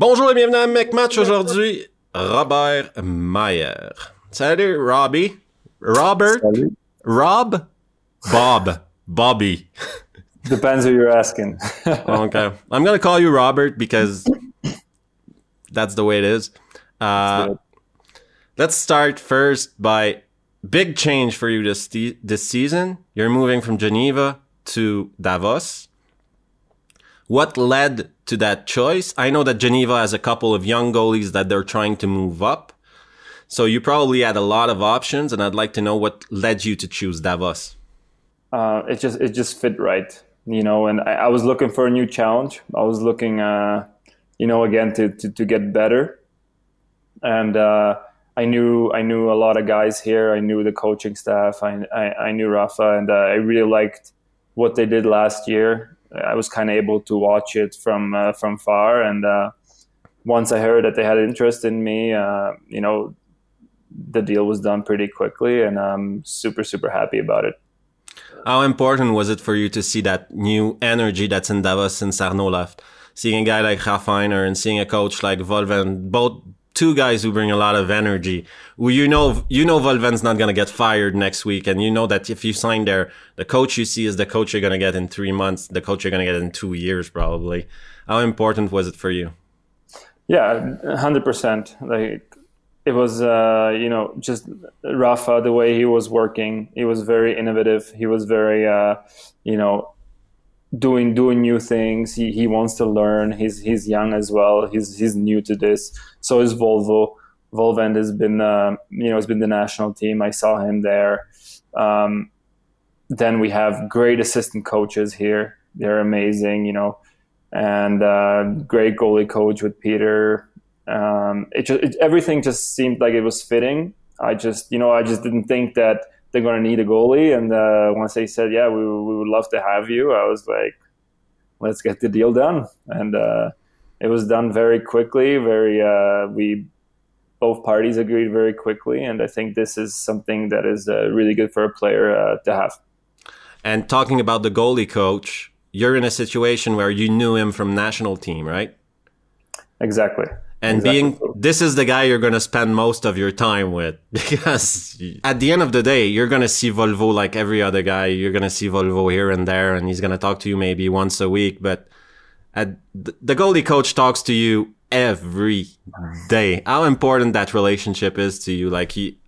Bonjour et bienvenue à McMatch aujourd'hui. Robert Mayer. Salut, Robbie. Robert. Salut. Rob. Bob. Bobby. Depends who you're asking. okay. I'm going to call you Robert because that's the way it is. Uh, let's start first by big change for you this, this season. You're moving from Geneva to Davos. What led to that choice? I know that Geneva has a couple of young goalies that they're trying to move up. So you probably had a lot of options, and I'd like to know what led you to choose Davos. Uh, it just it just fit right, you know. And I, I, was looking for a new challenge. I was looking, uh, you know, again to, to, to get better. And uh, I knew I knew a lot of guys here. I knew the coaching staff. I I, I knew Rafa, and uh, I really liked what they did last year. I was kind of able to watch it from uh, from far, and uh, once I heard that they had interest in me, uh, you know, the deal was done pretty quickly, and I'm super super happy about it. How important was it for you to see that new energy that's in Davos since Arno left? Seeing a guy like Raffainer and seeing a coach like Wohlwend, both two guys who bring a lot of energy. You know, you know, Wohlwend's not going to get fired next week, and you know that if you sign there, the coach you see is the coach you're going to get in three months, the coach you're going to get in two years, probably. How important was it for you? Yeah, hundred percent. Like it was, uh, you know, just Rafa, the way he was working, he was very innovative. He was very, uh, you know, doing doing new things. He he wants to learn. He's he's young as well. He's he's new to this. So is Wohlwend. Wohlwend has been uh, you know has been the national team. I saw him there. Um, then we have great assistant coaches here. They're amazing, you know, and uh, great goalie coach with Peter. Um, it just it, everything just seemed like it was fitting. I just you know I just didn't think that they're going to need a goalie. And uh, once they said, yeah, we, we would love to have you, I was like, let's get the deal done. And uh, it was done very quickly. Very, uh, we both parties agreed very quickly. And I think this is something that is uh, really good for a player uh, to have. And talking about the goalie coach, you're in a situation where you knew him from national team, right? Exactly and exactly. being this is the guy you're going to spend most of your time with because at the end of the day you're going to see Wohlwend like every other guy. You're going to see Wohlwend here and there and he's going to talk to you maybe once a week. But at, the goalie coach talks to you every day. How important that relationship is to you. Like he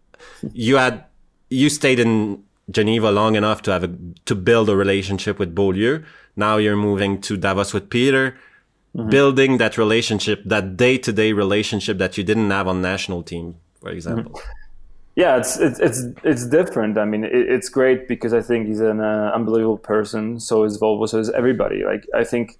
you had you stayed in geneva long enough to have a to build a relationship with beaulieu now you're moving to davos with peter mm-hmm. building that relationship, that day to day relationship that you didn't have on national team, for example. Mm-hmm. Yeah, it's it's it's it's different. I mean, it, it's great because I think he's an uh, unbelievable person. So is Wohlwend. So is everybody. Like I think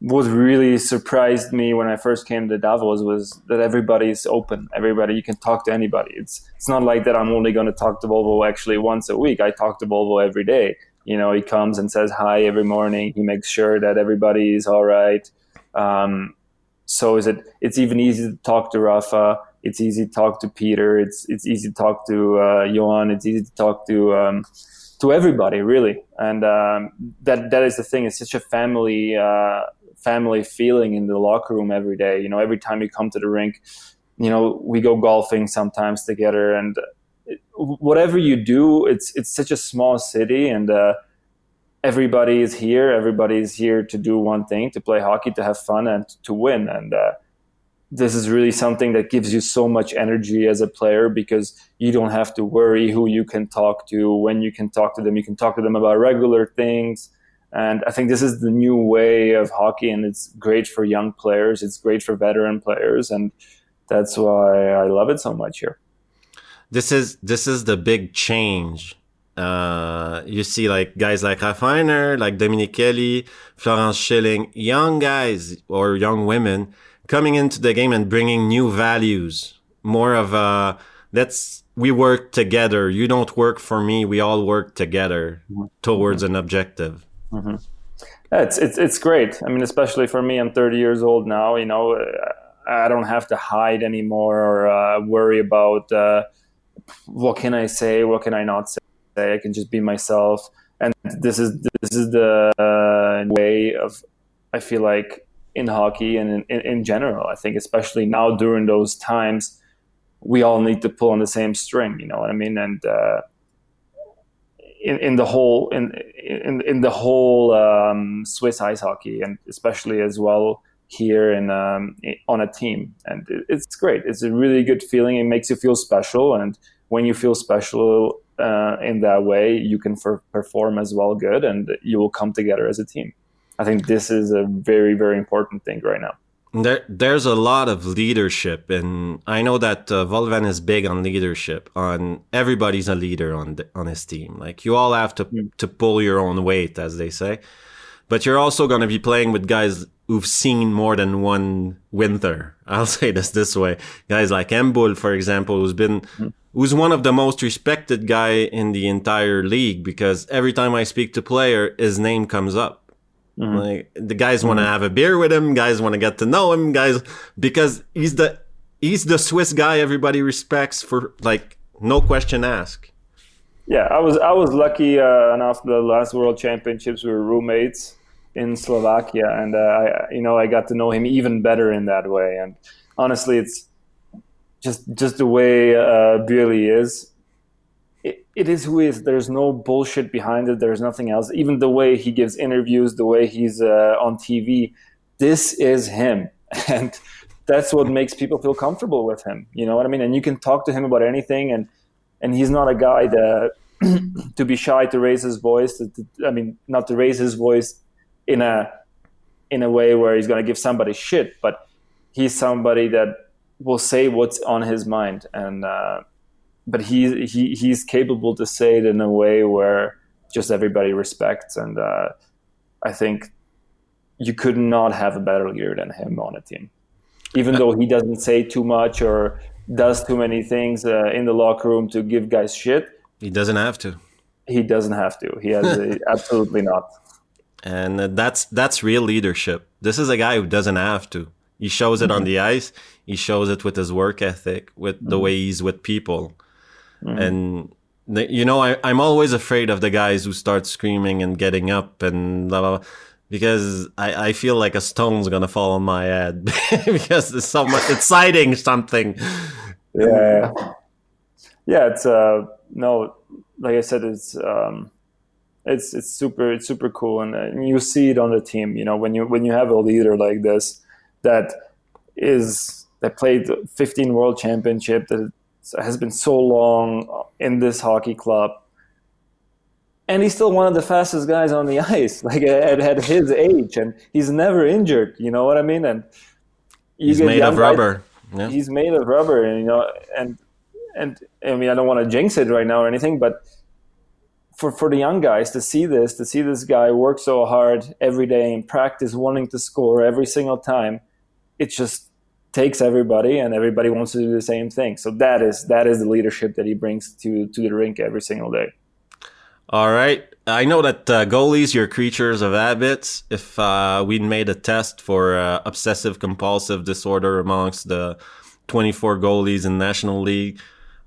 what really surprised me when I first came to Davos was that everybody is open. Everybody, you can talk to anybody. It's it's not like that. I'm only going to talk to Wohlwend actually once a week. I talk to Wohlwend every day. You know, he comes and says hi every morning. He makes sure that everybody is all right. Um, so is it? It's even easy to talk to Rafa. It's easy to talk to Peter. It's it's easy to talk to uh, Johan. It's easy to talk to um, to everybody really. And um, that that is the thing. It's such a family uh, family feeling in the locker room every day. You know, every time you come to the rink, you know, we go golfing sometimes together, and whatever you do, it's it's such a small city, and uh, everybody is here. Everybody is here to do one thing: to play hockey, to have fun, and to win. And uh, this is really something that gives you so much energy as a player because you don't have to worry who you can talk to, when you can talk to them. You can talk to them about regular things. And I think this is the new way of hockey, and it's great for young players. It's great for veteran players, and that's why I love it so much here. This is this is the big change uh, you see like guys like Raffainer, like Dominic Kelly, Florence Schelling, young guys or young women coming into the game and bringing new values. More of a let's we work together. You don't work for me. We all work together towards an objective. Mm-hmm. Yeah, it's it's it's great. I mean, especially for me, I'm 30 years old now. You know, I don't have to hide anymore or uh, worry about uh, what can I say, what can I not say I can just be myself. And this is this is the uh, way of I feel like in hockey and in, in, general. I think, especially now during those times, we all need to pull on the same string. You know what I mean? And uh, in, in the whole in in, in the whole um, Swiss ice hockey, and especially as well here in um, on a team, and it's great. It's a really good feeling. It makes you feel special, and when you feel special uh, in that way, you can for, perform as well good, and you will come together as a team. I think this is a very very important thing right now. There, there's a lot of leadership, and I know that uh, Wohlwend is big on leadership. On everybody's a leader on the, on his team. Like you all have to to pull your own weight, as they say. But you're also going to be playing with guys who've seen more than one winter. I'll say this this way: guys like Ambühl, for example, who's been mm. Who's one of the most respected guy in the entire league because every time I speak to player, his name comes up Mm-hmm. Like the guys mm-hmm. want to have a beer with him, guys want to get to know him, guys because he's the he's the Swiss guy everybody respects for like no question asked. Yeah, I was I was lucky uh, enough. The last World Championships we were roommates in Slovakia, and uh, I you know I got to know him even better in that way. And honestly, it's just just the way uh, is it, it is who is. There's no bullshit behind it. There's nothing else. Even the way he gives interviews, the way he's uh, on TV, this is him, and that's what makes people feel comfortable with him. You know what I mean? And you can talk to him about anything, and and he's not a guy that to be shy to raise his voice. To, to, I mean, not to raise his voice in a in a way where he's going to give somebody shit, but he's somebody that will say what's on his mind. And. Uh, but he, he he's capable to say it in a way where just everybody respects. And uh, i think you could not have a better leader than him on a team. Even though he doesn't say too much or does too many things uh, in the locker room to give guys shit. He doesn't have to. He doesn't have to. He has absolutely not. And that's that's real leadership. This is a guy who doesn't have to he shows it mm-hmm. on the ice he shows it with his work ethic with the mm-hmm. way he's with people Mm-hmm. And you know, I, I'm always afraid of the guys who start screaming and getting up and blah, blah, blah because I, I feel like a stone's gonna fall on my head because it's so much, it's citing something. Yeah, yeah. It's uh no, like I said, it's um, it's it's super it's super cool, and, and you see it on the team. You know, when you when you have a leader like this that is that played 15 world championship that has been so long in this hockey club. And he's still one of the fastest guys on the ice, like at, at his age, and he's never injured. You know what I mean? And he's made of rubber. yeah. He's made of rubber, and you know, and and I mean, I don't want to jinx it right now or anything, but for for the young guys to see this, to see this guy work so hard every day in practice, wanting to score every single time, it's just takes everybody and everybody wants to do the same thing. So that is that is the leadership that he brings to to the rink every single day. All right. I know that uh, goalies, you're creatures of habits. If uh, we made a test for uh, obsessive compulsive disorder amongst the 24 goalies in National League,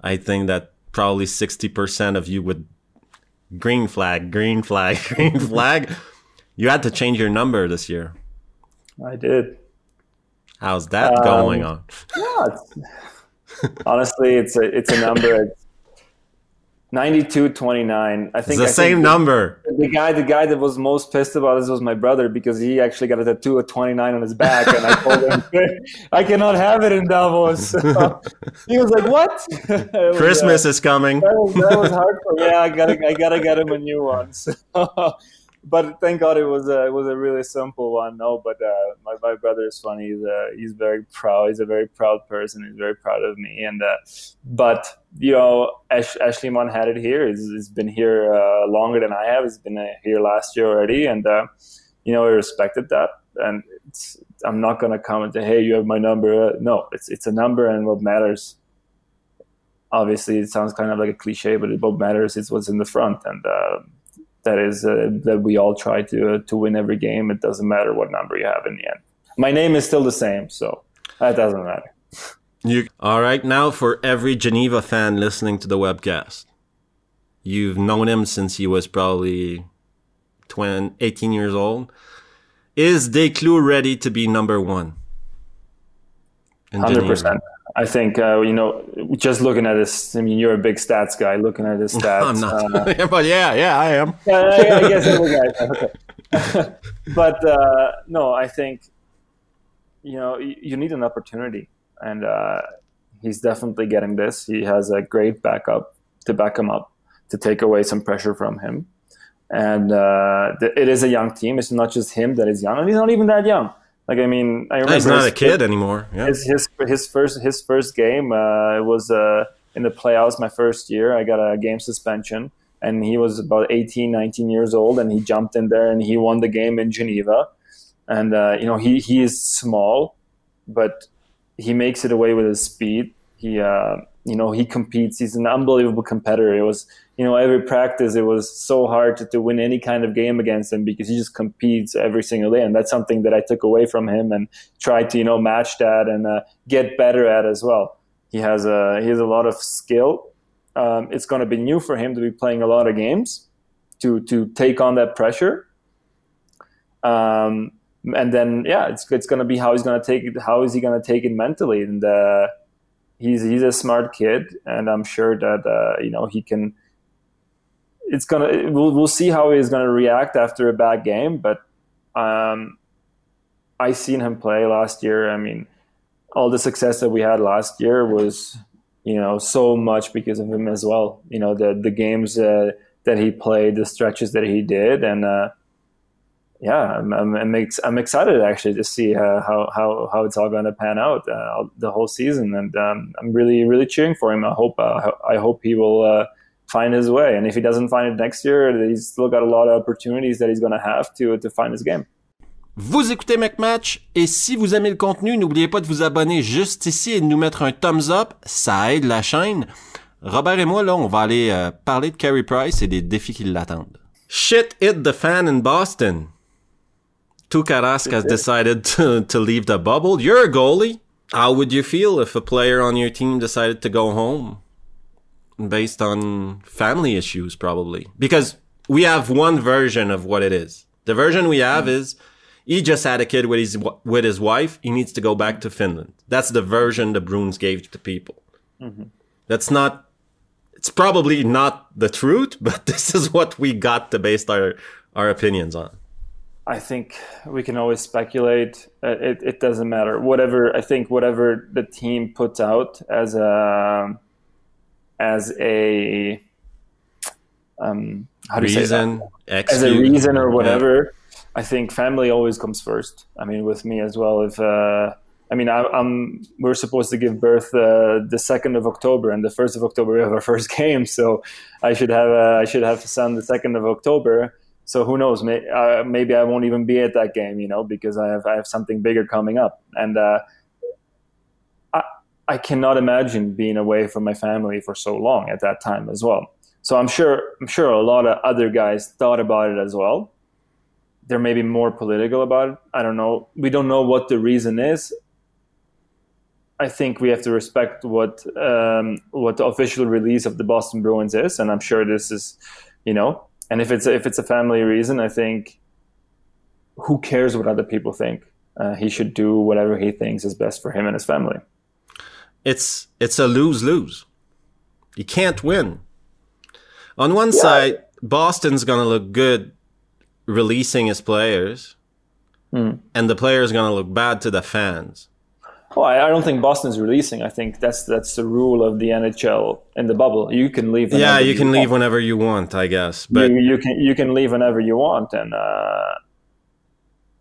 I think that probably 60% of you would green flag, green flag, green flag. you had to change your number this year. I did. How's that um, going on? Yeah, it's, honestly, it's a it's a number. It's 92 29 i think it's the I same number. the guy the guy that was most pissed about this was my brother because he actually got a tattoo of 29 on his back and i told him i cannot have it in davos. So he was like what? Was, christmas uh, is coming. that was, that was hard for yeah i gotta i gotta get him a new one so but thank God it was a it was a really simple one. No, but uh, my my brother is funny. He's uh, he's very proud. He's a very proud person. He's very proud of me. And uh, but you know, Ash, Aeschlimann had it here. He's, he's been here uh, longer than I have. He's been uh, here last year already, and you know, I respected that. And I'm not gonna comment. Hey, you have my number. no, it's it's a number, and what matters obviously it sounds kind of like a cliche, but what matters is what's in the front. And that is uh, that we all try to uh, to win every game. It doesn't matter what number you have in the end. My name is still the same, so that doesn't matter. You all right now for every Geneva fan listening to the webcast. You've known him since he was probably 20, 18 years old. Is Descloux ready to be number one? Hundred percent. I think uh, you know, just looking at this. I mean, you're a big stats guy. Looking at his stats, I'm not. Uh, but yeah, yeah, I am. Yeah, I, I guess every guy. Okay. but uh, no, I think you know you, you need an opportunity, and uh, he's definitely getting this. He has a great backup to back him up to take away some pressure from him, and uh, it is a young team. It's not just him that is young, and he's not even that young. Like I mean, I remember he's not a kid anymore. Yeah. His, his his first his first game uh, was uh, in the playoffs. My first year, I got a game suspension, and he was about 18, 19 years old, and he jumped in there and he won the game in Geneva. And uh, you know, he he is small, but he makes it away with his speed. He uh, you know he competes. He's an unbelievable competitor. It was you know every practice it was so hard to, to win any kind of game against him because he just competes every single day, and that's something that I took away from him and tried to you know match that and uh, get better at as well. He has a he has a lot of skill. Um, it's going to be new for him to be playing a lot of games to to take on that pressure. Um, and then yeah, it's it's going to be how he's going to take it. How is he going to take it mentally? And uh, he's he's a smart kid, and I'm sure that uh, you know he can. It's gonna we'll we'll see how he's gonna react after a bad game, but um, I seen him play last year. I mean, all the success that we had last year was you know so much because of him as well. You know the the games uh, that he played, the stretches that he did, and uh, yeah, I'm, I'm, I'm, excited actually to see uh, how, how, how it's all going to pan out uh, the whole season, and um, I'm really really cheering for him. I hope uh, I hope he will uh, find his way, and if he doesn't find it next year, he's still got a lot of opportunities that he's going to have to to find his game. Vous écoutez McMatch et si vous aimez le contenu, n'oubliez pas de vous abonner juste ici et de nous mettre un thumbs up, ça aide la chaîne. Robert et moi là, on va aller euh, parler de Carey Price et des défis qui l'attendent. Shit hit the fan in Boston. Tuukka has decided to, to leave the bubble. You're a goalie. How would you feel if a player on your team decided to go home based on family issues, probably? Because we have one version of what it is. The version we have mm-hmm. is he just had a kid with his with his wife. He needs to go back to Finland. That's the version the Bruins gave to people. Mm-hmm. That's not. It's probably not the truth, but this is what we got to base our our opinions on. I think we can always speculate. Uh, it, it doesn't matter. Whatever I think, whatever the team puts out as a as a um, how do you reason, say that? as a reason or whatever. Yeah. I think family always comes first. I mean, with me as well. If uh, I mean, I, am we're supposed to give birth uh, the second of October, and the first of October we have our first game. So I should have uh, I should have a son the second of October so who knows? May, uh, maybe I won't even be at that game, you know, because I have I have something bigger coming up, and uh, I I cannot imagine being away from my family for so long at that time as well. So I'm sure I'm sure a lot of other guys thought about it as well. They're maybe more political about it. I don't know. We don't know what the reason is. I think we have to respect what um, what the official release of the Boston Bruins is, and I'm sure this is, you know, and if it's if it's a family reason, I think who cares what other people think? Uh, he should do whatever he thinks is best for him and his family. It's it's a lose lose. You can't win. On one yeah. side, Boston's gonna look good releasing his players, mm. and the players gonna look bad to the fans. Oh, I, don't think Boston's releasing. I think that's that's the rule of the NHL in the bubble. You can leave. Yeah, you, you can want. leave whenever you want, I guess. But you, you, can you can leave whenever you want, and uh,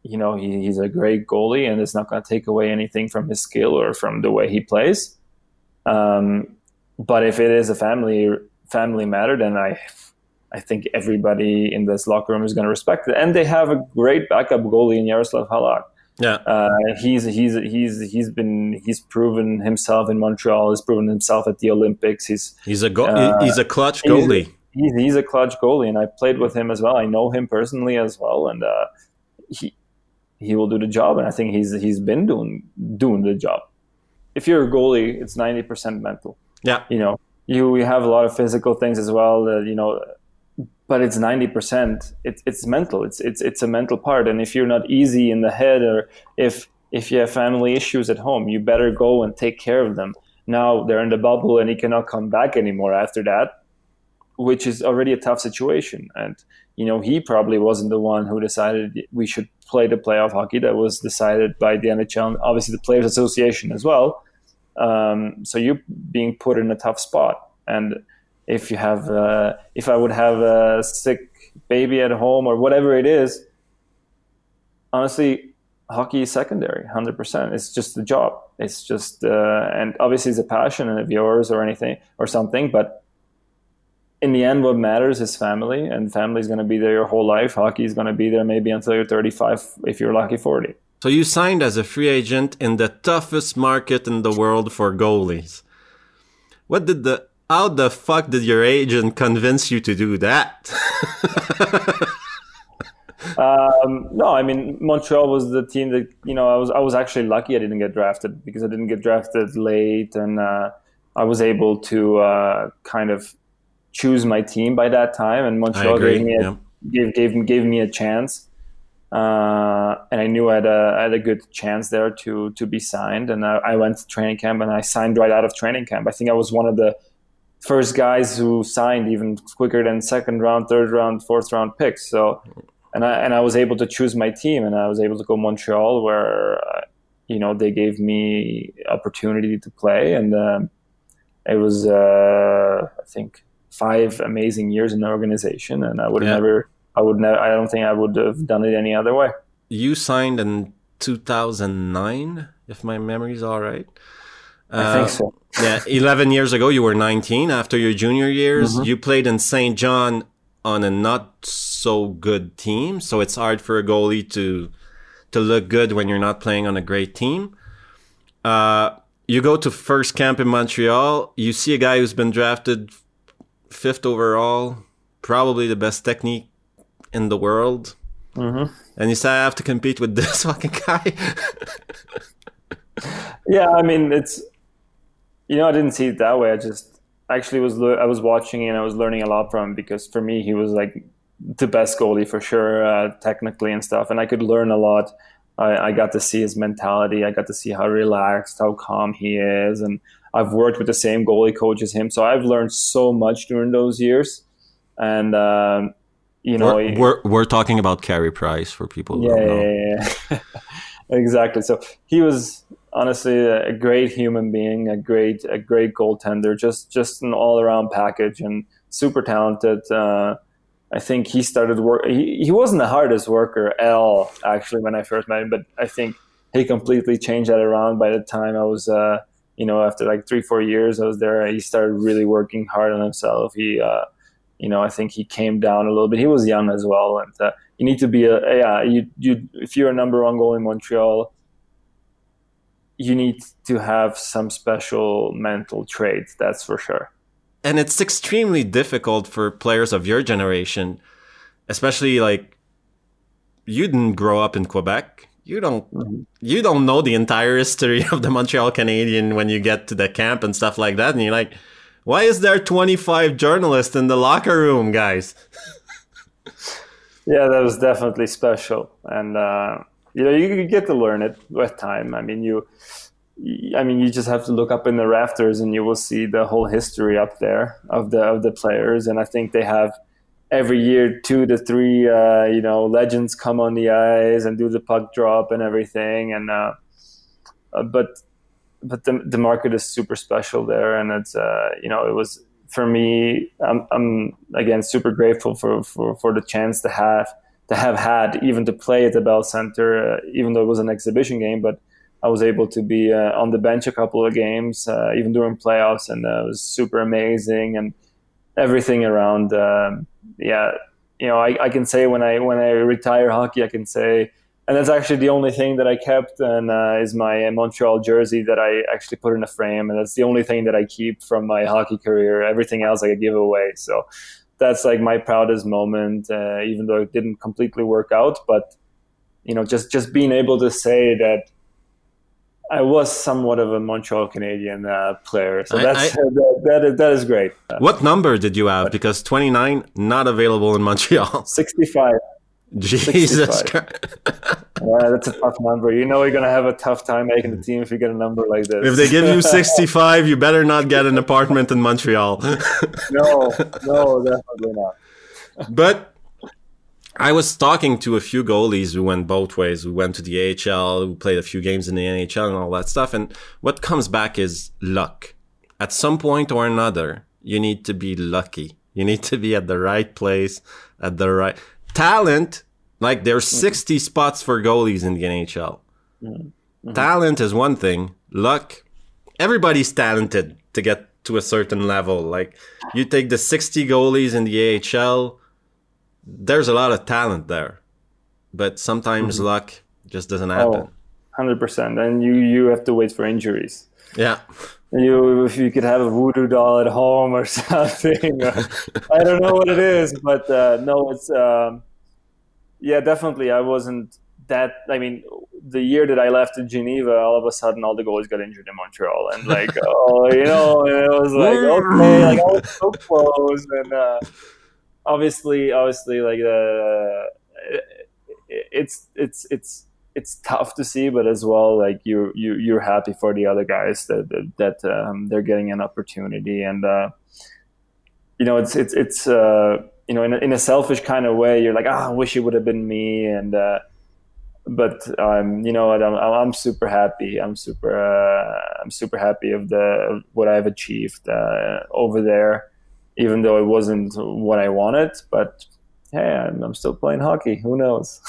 you know he, he's a great goalie, and it's not going to take away anything from his skill or from the way he plays. Um, but if it is a family family matter, then I I think everybody in this locker room is going to respect it, and they have a great backup goalie in Jaroslav Halak. Yeah, uh, he's he's he's he's been he's proven himself in Montreal. He's proven himself at the Olympics. He's he's a go- uh, he's a clutch goalie. He's, he's, a clutch goalie, and I played with him as well. I know him personally as well, and uh, he he will do the job. And I think he's he's been doing doing the job. If you're a goalie, it's ninety percent mental. Yeah, you know you we have a lot of physical things as well. That you know but it's 90% it's, it's mental. It's, it's it's a mental part. And if you're not easy in the head or if if you have family issues at home you better go and take care of them. Now they're in the bubble and he cannot come back anymore after that which is already a tough situation. And you know he probably wasn't the one who decided we should play the playoff hockey. That was decided by the nhl obviously the players association as well. Um, so you're being put in a tough spot. And if you have uh, if I would have a sick baby at home or whatever it is, honestly, hockey is secondary, hundred percent. It's just a job. It's just uh, and obviously it's a passion and of yours or anything or something, but in the end, what matters is family, and family is going to be there your whole life. Hockey is going to be there maybe until you're 35, if you're lucky, 40. So you signed as a free agent in the toughest market in the world for goalies. What did the how the fuck did your agent convince you to do that? um, no, I mean Montreal was the team that you know I was I was actually lucky I didn't get drafted because I didn't get drafted late and uh, I was able to uh, kind of choose my team by that time and Montreal gave me a, yeah. gave gave gave me a chance. Uh, and I knew I had, a, I had a good chance there to to be signed. And I, I went to training camp and I signed right out of training camp. I think I was one of the first guys who signed even quicker than second round, third round, fourth round picks. So, and I and I was able to choose my team, and I was able to go Montreal, where uh, you know they gave me opportunity to play, and um, it was uh, I think five amazing years in the organization, and I would yeah. never, I would never, I don't think I would have done it any other way. You signed in 2009, if my memory is all right. I think so. Uh, yeah, 11 years ago, you were 19 after your junior years. Mm-hmm. You played in St. John on a not so good team, so it's hard for a goalie to to look good when you're not playing on a great team. Uh, you go to first camp in Montreal. You see a guy who's been drafted fifth overall, probably the best technique in the world, mm-hmm. and you say, "I have to compete with this fucking guy." yeah, I mean, it's you know, I didn't see it that way. I just actually was I was watching and I was learning a lot from him because for me he was like the best goalie for sure, uh, technically and stuff, and I could learn a lot. I, I got to see his mentality. I got to see how relaxed, how calm he is, and I've worked with the same goalie coach as him, so I've learned so much during those years. And um, you know, we're, we're, we're talking about Carey Price for people. Yeah, yeah, yeah. exactly. So he was honestly a great human being, a great a great goaltender, just just an all around package and super talented. Uh, I think he started work. He, he wasn't the hardest worker at all, actually, when I first met him. But I think he completely changed that around by the time I was, uh, you know, after like three four years I was there. He started really working hard on himself. He, uh, you know, I think he came down a little bit. He was young as well, and uh, you need to be a yeah. You you if you're a number one goal in Montreal you need to have some special mental traits, that's for sure. And it's extremely difficult for players of your generation, especially like you didn't grow up in Quebec. You don't mm-hmm. you don't know the entire history of the Montreal Canadian when you get to the camp and stuff like that and you're like, why is there 25 journalists in the locker room, guys? yeah, that was definitely special and uh you know you, get to learn it with time i mean you I mean, you just have to look up in the rafters and you will see the whole history up there of the of the players. And I think they have every year two to three, uh, you know, legends come on the ice and do the puck drop and everything. And uh, uh, but but the the market is super special there, and it's uh, you know it was for me. I'm, I'm again super grateful for, for for the chance to have to have had even to play at the Bell Center, uh, even though it was an exhibition game, but I was able to be uh, on the bench a couple of games, uh, even during playoffs, and uh, it was super amazing and everything around. Um, yeah, you know, I, I, can say when I when I retire hockey, I can say, and that's actually the only thing that I kept, and uh, is my Montreal jersey that I actually put in a frame, and that's the only thing that I keep from my hockey career. Everything else I give away. So that's like my proudest moment, uh, even though it didn't completely work out. But you know, just just being able to say that I was somewhat of a Montreal Canadian uh, player, so that's I, that, that, is, that is great. What number did you have? Because 29 not available in Montreal. 65. Jesus Christ. yeah, that's a tough number. You know you're gonna have a tough time making the team if you get a number like this. If they give you 65, you better not get an apartment in Montreal. no, no, definitely not. But I was talking to a few goalies who went both ways. We went to the AHL, we played a few games in the NHL and all that stuff. And what comes back is luck. At some point or another, you need to be lucky. You need to be at the right place at the right talent. Like there's mm-hmm. 60 spots for goalies in the NHL. Mm-hmm. Talent is one thing. Luck. Everybody's talented to get to a certain level. Like you take the 60 goalies in the AHL there's a lot of talent there, but sometimes mm-hmm. luck just doesn't happen. Oh, 100%. And you, you have to wait for injuries. Yeah. You, if you could have a voodoo doll at home or something, I don't know what it is, but uh, no, it's um, yeah, definitely. I wasn't that. I mean, the year that I left in Geneva, all of a sudden, all the goalies got injured in Montreal, and like, oh, you know, and it was like, okay, like I was so close, and uh, obviously, obviously, like uh, it's it's it's it's tough to see, but as well, like you you you're happy for the other guys that that, that um, they're getting an opportunity, and uh, you know, it's it's it's uh, you know, in a, in a selfish kind of way, you're like, ah, oh, I wish it would have been me, and uh, but um, you know what, I'm I'm super happy. I'm super uh, I'm super happy of the of what I've achieved uh, over there even though it wasn't what I wanted. But hey, I'm, I'm still playing hockey. Who knows?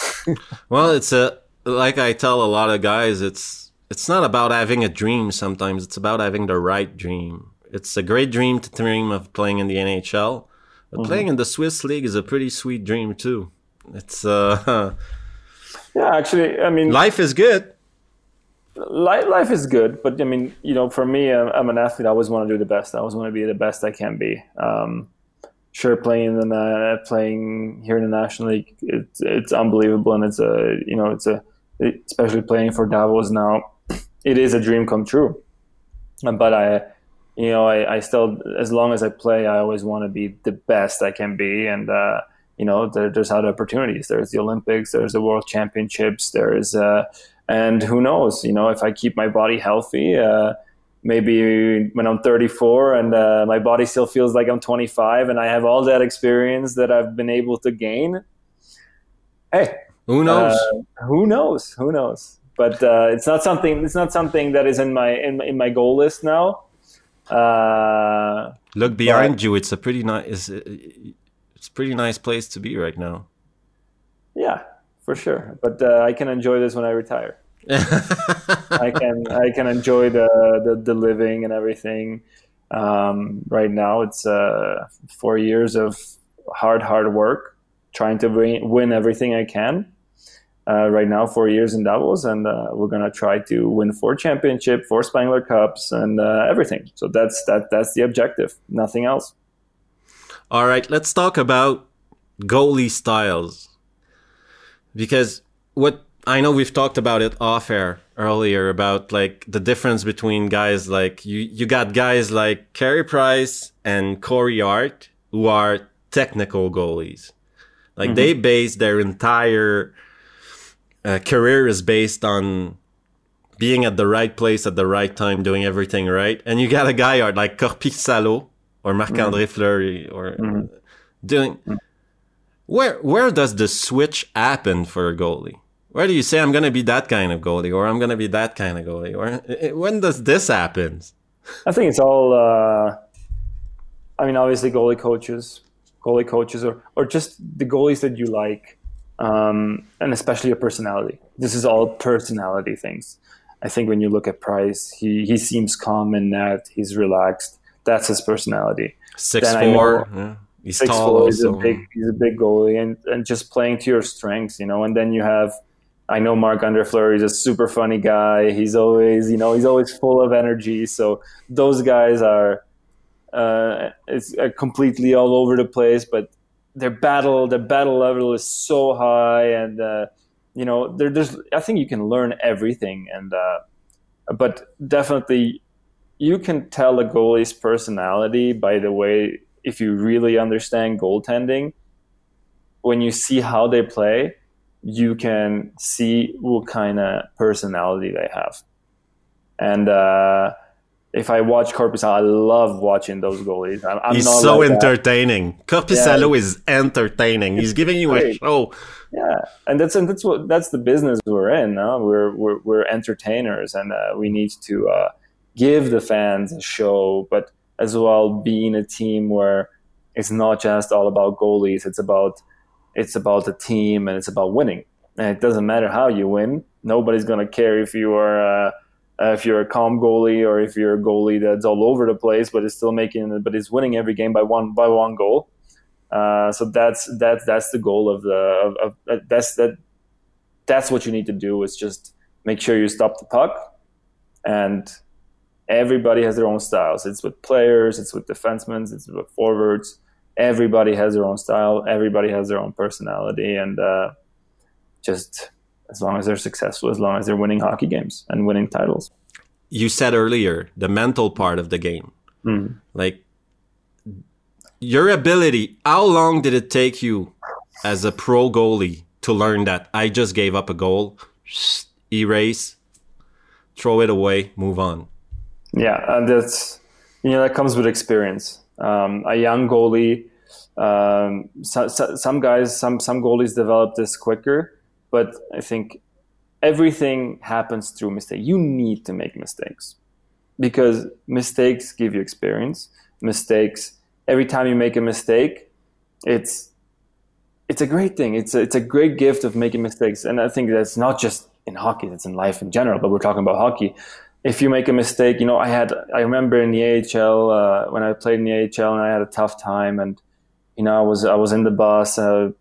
well, it's a like I tell a lot of guys, it's it's not about having a dream. Sometimes it's about having the right dream. It's a great dream to dream of playing in the NHL, but mm-hmm. playing in the Swiss league is a pretty sweet dream too. It's uh, yeah, actually, I mean, life is good life is good, but I mean, you know, for me, I'm an athlete. I always want to do the best. I always want to be the best I can be. Um, sure, playing in the playing here in the National League, it's it's unbelievable, and it's a you know, it's a especially playing for Davos now, it is a dream come true. But I, you know, I, I still, as long as I play, I always want to be the best I can be, and. Uh, you know, there, there's other opportunities. There's the Olympics. There's the World Championships. There's uh, and who knows, you know, if I keep my body healthy, uh, maybe when I'm 34 and uh, my body still feels like I'm 25 and I have all that experience that I've been able to gain. Hey, who knows? Uh, who knows? Who knows? But uh, it's not something. It's not something that is in my in, in my goal list now. Uh, Look behind but, you. It's a pretty nice. It's a pretty nice place to be right now. Yeah, for sure. But uh, I can enjoy this when I retire. I can I can enjoy the, the, the living and everything. Um, right now, it's uh, four years of hard hard work, trying to win, win everything I can. Uh, right now, four years in Davos, and uh, we're gonna try to win four championship, four Spengler Cups, and uh, everything. So that's that that's the objective. Nothing else. All right, let's talk about goalie styles because what I know we've talked about it off air earlier about like the difference between guys like you you got guys like Carey Price and Carter Hart who are technical goalies. Like mm-hmm. they base their entire uh, career is based on being at the right place at the right time, doing everything right. And you got a guy like Korpisalo or Marc-André mm-hmm. Fleury or mm-hmm. doing. Where where does the switch happen for a goalie? Where do you say I'm going to be that kind of goalie, or I'm going to be that kind of goalie, or eh, when does this happen? I think it's all. Uh, I mean, obviously, goalie coaches, goalie coaches, or or just the goalies that you like, um, and especially your personality. This is all personality things. I think when you look at Price, he he seems calm in net. He's relaxed. That's his personality. Six then four. Yeah. He's six tall. Four, he's a big he's a big goalie and, and just playing to your strengths, you know. And then you have I know Marc-André Fleury is a super funny guy. He's always, you know, he's always full of energy. So those guys are uh, it's uh, completely all over the place, but their battle, their battle level is so high, and uh, you know, there, there's. I think you can learn everything, and uh, but definitely you can tell a goalie's personality by the way if you really understand goaltending when you see how they play you can see what kind of personality they have and uh, if I watch Korpisalo, I love watching those goalies. I'm, I'm He's so like entertaining. Korpisalo yeah. is entertaining. He's giving you a show. Yeah, and that's and that's what that's the business we're in. No? We're, we're we're entertainers, and uh, we need to uh, give the fans a show, but as well being a team where it's not just all about goalies. It's about it's about the team and it's about winning. And it doesn't matter how you win. Nobody's gonna care if you are. Uh, uh, if you're a calm goalie or if you're a goalie that's all over the place but is still making but is winning every game by one by one goal. Uh, so that's that's that's the goal of the of, of uh, that's that that's what you need to do is just make sure you stop the puck and everybody has their own styles. It's with players, it's with defensemen, it's with forwards. Everybody has their own style. Everybody has their own personality, and uh, just as long as they're successful, as long as they're winning hockey games and winning titles. You said earlier the mental part of the game. Mm. Like your ability, how long did it take you as a pro goalie to learn that I just gave up a goal, erase, throw it away, move on? Yeah, and that's you know that comes with experience. Um, a young goalie, um, so, so, some guys, some some goalies develop this quicker but I think everything happens through mistake. You need to make mistakes because mistakes give you experience. Mistakes every time you make a mistake, it's it's a great thing. It's a, it's a great gift of making mistakes, and I think that's not just in hockey; it's in life in general. But we're talking about hockey. If you make a mistake, you know, I had I remember in the AHL uh, when I played in the AHL, and I had a tough time, and you know, I was I was in the bus. Uh,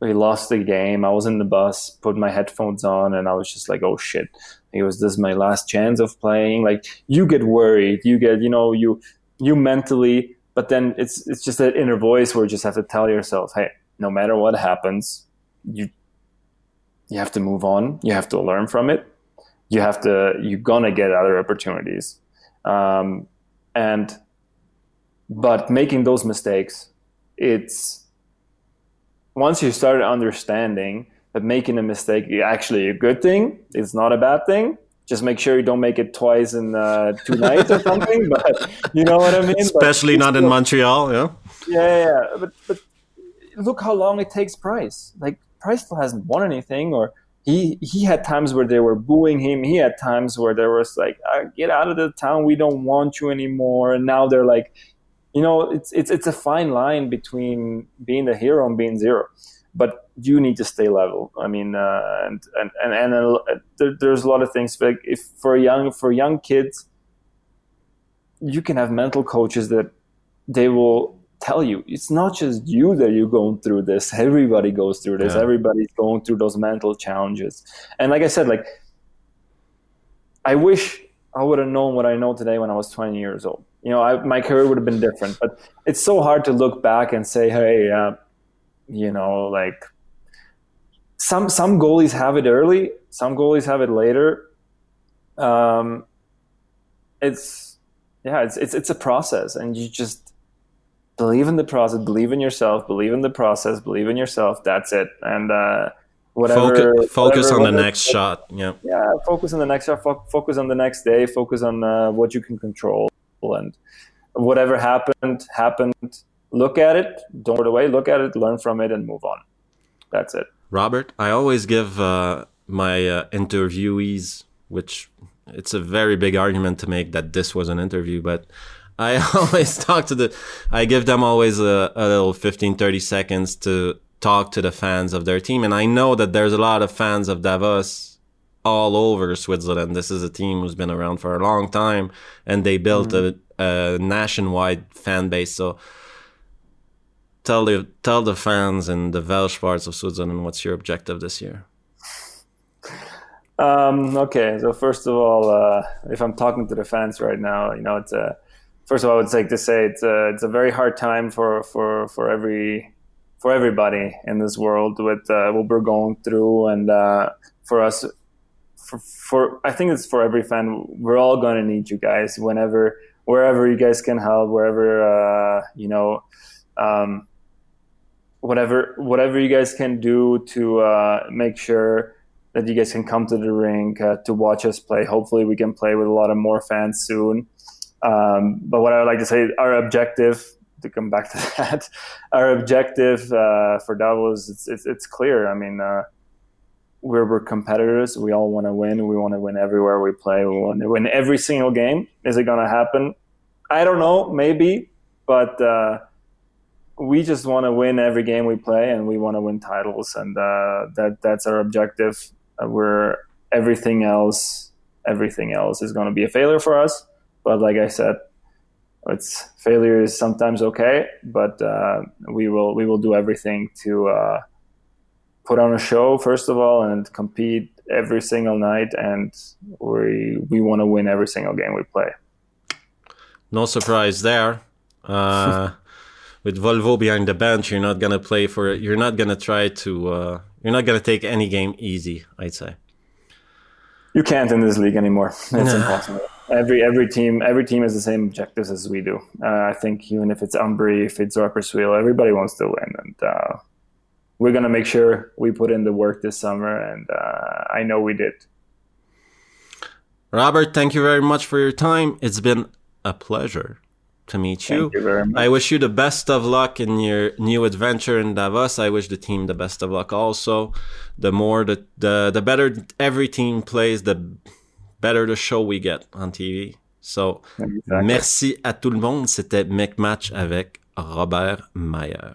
we lost the game. I was in the bus, put my headphones on, and I was just like, "Oh shit!" It was this my last chance of playing. Like you get worried, you get you know you you mentally, but then it's it's just that inner voice where you just have to tell yourself, "Hey, no matter what happens, you you have to move on. You have to learn from it. You have to you're gonna get other opportunities." Um, and but making those mistakes, it's once you start understanding that making a mistake is actually a good thing, it's not a bad thing. Just make sure you don't make it twice in uh, two nights or something. But you know what I mean. Especially not in Montreal, yeah. Yeah, yeah. But but look how long it takes Price. Like Price still hasn't won anything, or he he had times where they were booing him. He had times where there was like, ah, "Get out of the town, we don't want you anymore." And now they're like, you know, it's it's it's a fine line between being the hero and being zero. But you need to stay level. I mean, uh, and and and, and uh, there, there's a lot of things. Like if for young for young kids, you can have mental coaches that they will tell you it's not just you that you're going through this. Everybody goes through this. Yeah. Everybody's going through those mental challenges. And like I said, like I wish I would have known what I know today when I was 20 years old you know, I, my career would have been different. But it's so hard to look back and say, hey, uh, you know, like some some goalies have it early, some goalies have it later. Um, it's yeah, it's it's it's a process, and you just believe in the process, believe in yourself, believe in the process, believe in yourself. That's it, and. Uh, Whatever, focus, focus whatever, on the next shot. Yeah. Yeah. Focus on the next shot. Fo- focus on the next day. Focus on uh, what you can control and whatever happened happened. Look at it. Don't throw it away. Look at it. Learn from it and move on. That's it. Robert i always give uh, my uh, interviewees which it's a very big argument to make that this was an interview but i always talk to the i give them always a, a little 15 30 seconds to talk to the fans of their team. And i know that there's a lot of fans of davos all over Switzerland. This is a team who's been around for a long time, and they built mm. a, a, nationwide fan base. So tell the tell the fans in the Welsh parts of Switzerland what's your objective this year. Um, okay, so first of all, uh, if I'm talking to the fans right now, you know, it's a first of all, I would like to say it's a it's a very hard time for for for every for everybody in this world with uh, what we're going through, and uh, for us for, for I think it's for every fan. We're all gonna need you guys whenever, wherever you guys can help, wherever uh, you know, um, whatever whatever you guys can do to uh, make sure that you guys can come to the rink uh, to watch us play. Hopefully, we can play with a lot of more fans soon. Um, but what I would like to say, our objective to come back to that, our objective uh, for Davos, it's, it's, it's clear. I mean, uh, we're, we're competitors. We all want to win. We want to win everywhere we play. We want to win every single game. Is it going to happen? I don't know. Maybe, but uh, we just want to win every game we play, and we want to win titles, and uh, that that's our objective. Uh, we're everything else. Everything else is going to be a failure for us. But like I said, it's failure is sometimes okay, but uh, we will we will do everything to uh, put on a show first of all and compete every single night, and we we want to win every single game we play. No surprise there. Uh, with Wohlwend behind the bench, you're not gonna play for. You're not gonna try to. Uh, you're not gonna take any game easy. I'd say. You can't in this league anymore. It's impossible every every team every team has the same objectives as we do. Uh, I think even if it's Ambri, if it's Rapperswil, everybody wants to win, and uh, we're gonna make sure we put in the work this summer, and uh, I know we did. Robert, thank you very much for your time. It's been a pleasure to meet you. Thank you very much. I wish you the best of luck in your new adventure in Davos. I wish the team the best of luck also. The more the the, the better every team plays, the better the show we get on TV. So, exactly. merci à tout le monde. C'était Match avec Robert Mayer.